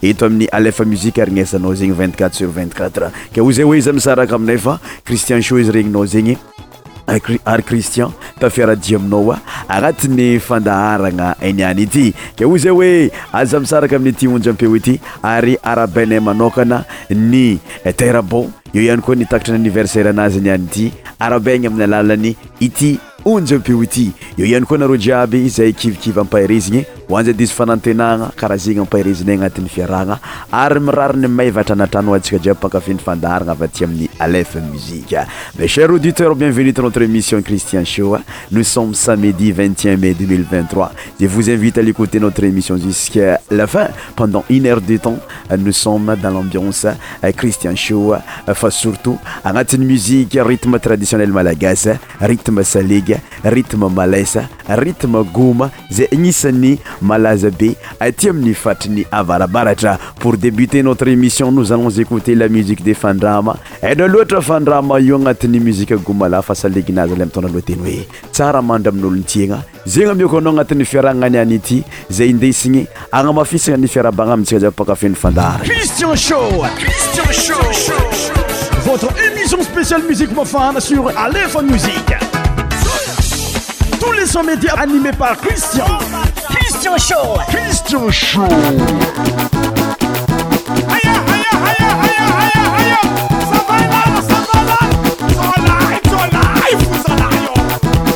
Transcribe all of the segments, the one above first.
Eto amin'ny Alefa Musique arignesanao zegny vingt quatre sur vingt quatre ka hoy zay hoe iza misaraka aminay fa Christian Show izy regninao zegny ary Christian tafiaradia aminao agnatin'ny fandaharagna niany ity ka hoy zay hoe aza misaraka amin'ity onjampeo ity ary arahabainay manokana ny Terabon eo ihany koa ny takatry ny anniversaire anazy niany ity arahabaigny amin'ny alalan'ny ity Onjam-peo ity. Eo ihany koa anareo jiaby izay kivikivy ampaherezigny e! Ho anja diso fanantenagna, karaha zegny ampaherezignay agnatin'ny fiarahagna ary mirary ny meva hatranatrany ho antsika jiaby mpankafy ny fandaharagna avy aty amin'ny Aleph Musique. Mes chers auditeurs, bienvenue dans notre émission Christian Show. Nous sommes samedi vingt et un mai deux mille vingt trois. Je vous invite à l'écouter notre émission jusqu'à la fin. Pendant une heure de temps, nous sommes dans l'ambiance Christian Show fa surtout agnatin'ny musique rythme traditionnel malagasy. Rythme salegy, rythme malaisa, rythme goma izay agnisan'ny malaza be aty amin'ny faritry ny avarabaratra. Pour debuter notre emission nous allons écouter la musique de Fandrama. Hainao loatra Fandrama io agnatin'ny musique goma lahy fa salegy naza ilay mitondra lohateny hoe tsara mandra amin'olon-tiagna. Zegny amiako anao agnatin'ny fiarahagna niany ity zay indesigny agnamafisagna ny fiarahabagna amintsika jiaby mpankafy ny fandaharagna. Christian Show, Christian Show, votre émission spéciale musique mafana sur Alefa Music. Tous les sons médias animés par Christian. Christian Show, Christian Show.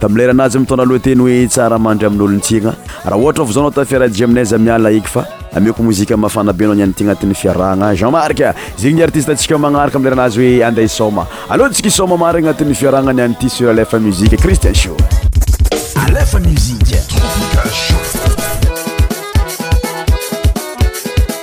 Tamin'ny lerana azy mitondra lohateny hoe Tsara mandry amin'olon-tsigna. Raha ohatra vao zao anao tamin'ny fiaraha-dia aminay aza miala eky fa ameko mozika mafana be anao ny an'ity agnatin'ny fiarahagna. Jean Marc, zegny ny artiste antsika magnaraka amin'ny lerana azy hoe Anda hisaoma. Aleo antsika hisaoma maro agnatin'ny fiarahagna ny an'ity sur Alefa Musique Christian Show. Alefa Musique Tropical Show.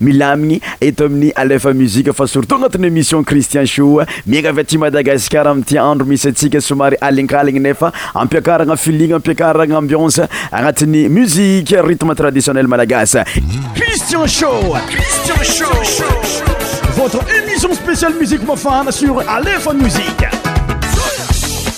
Milamigny eto amin'ny alefa musique fa surtout agnatin'ny emission Christian show, miaigna avy aty Madagascar amin'ity andro misy antsika somary alinkaligny nefa ampiakaragna feeling ampiakaragna ambiance agnatin'ny musique rythme traditionnel malagasy. Christian show, Christian show, votre emission spéciale musique mafana sur alefa musique.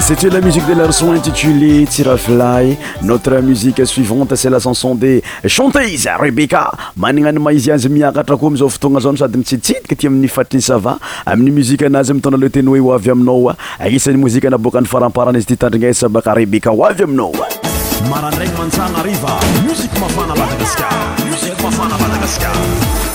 C'était la musique de leur soin intitulée Tirafly. Notre musique suivante, c'est la chanson des chanteuses Rebecca. Managna ny maha izy azy miakatra koa amin'izao fotoagna izao no sady mitsitsidika aty amin'ny faritry ny Sava. Amin'ny mozika anazy mitondra ilay teny hoe ho avy aminao. Agnisan'ny mozika naboakan'ny faramparany izy ity tandrignesy baka Rebecca ho avy aminao. Marandraigny mantsana hariva, musique mafana Madagasikara, musique mafana Madagasikara.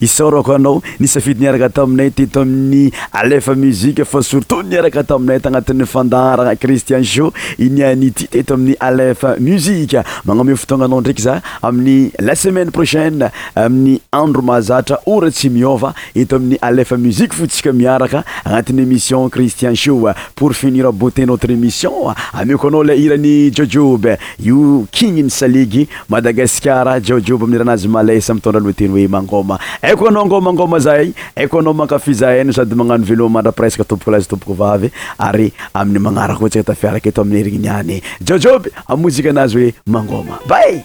Isaorako anao nisafidy niaraka taminay teto amin'ny Alefa Musique fa surtout niaraka taminay tagnatin'ny fandaharagna Christian Show i niany ity teto amin'ny Alefa Musique. Magnomeo fotoagnanao ndraiky za amin'ny la semaine prochaine amin'ny andro mahazatra ora tsy miôva eto amin'ny Alefa Musique fo tsika miaraka agnatin'ny emission Christian Show. Pour finir en beauté notre emission ameoko anao lay hiran'i Jojoba io Kignin'ny salegy Madagasikara, Jaojoba amin'ny ranazy Malesa mitondra lohateny hoe Mangoma aiko anao Ngoma Ngoma zahay aiko anao Mankafy zahay no sady magnano veloma mandra-piraisaka Tompoko lahy sy tompoko vavy Ary amin'ny magnaraka koa tsika tafiaraka eto amin'ny herign'ny ihany Jaojoby amin'ny mozika nazy hoe Mangoma Bay!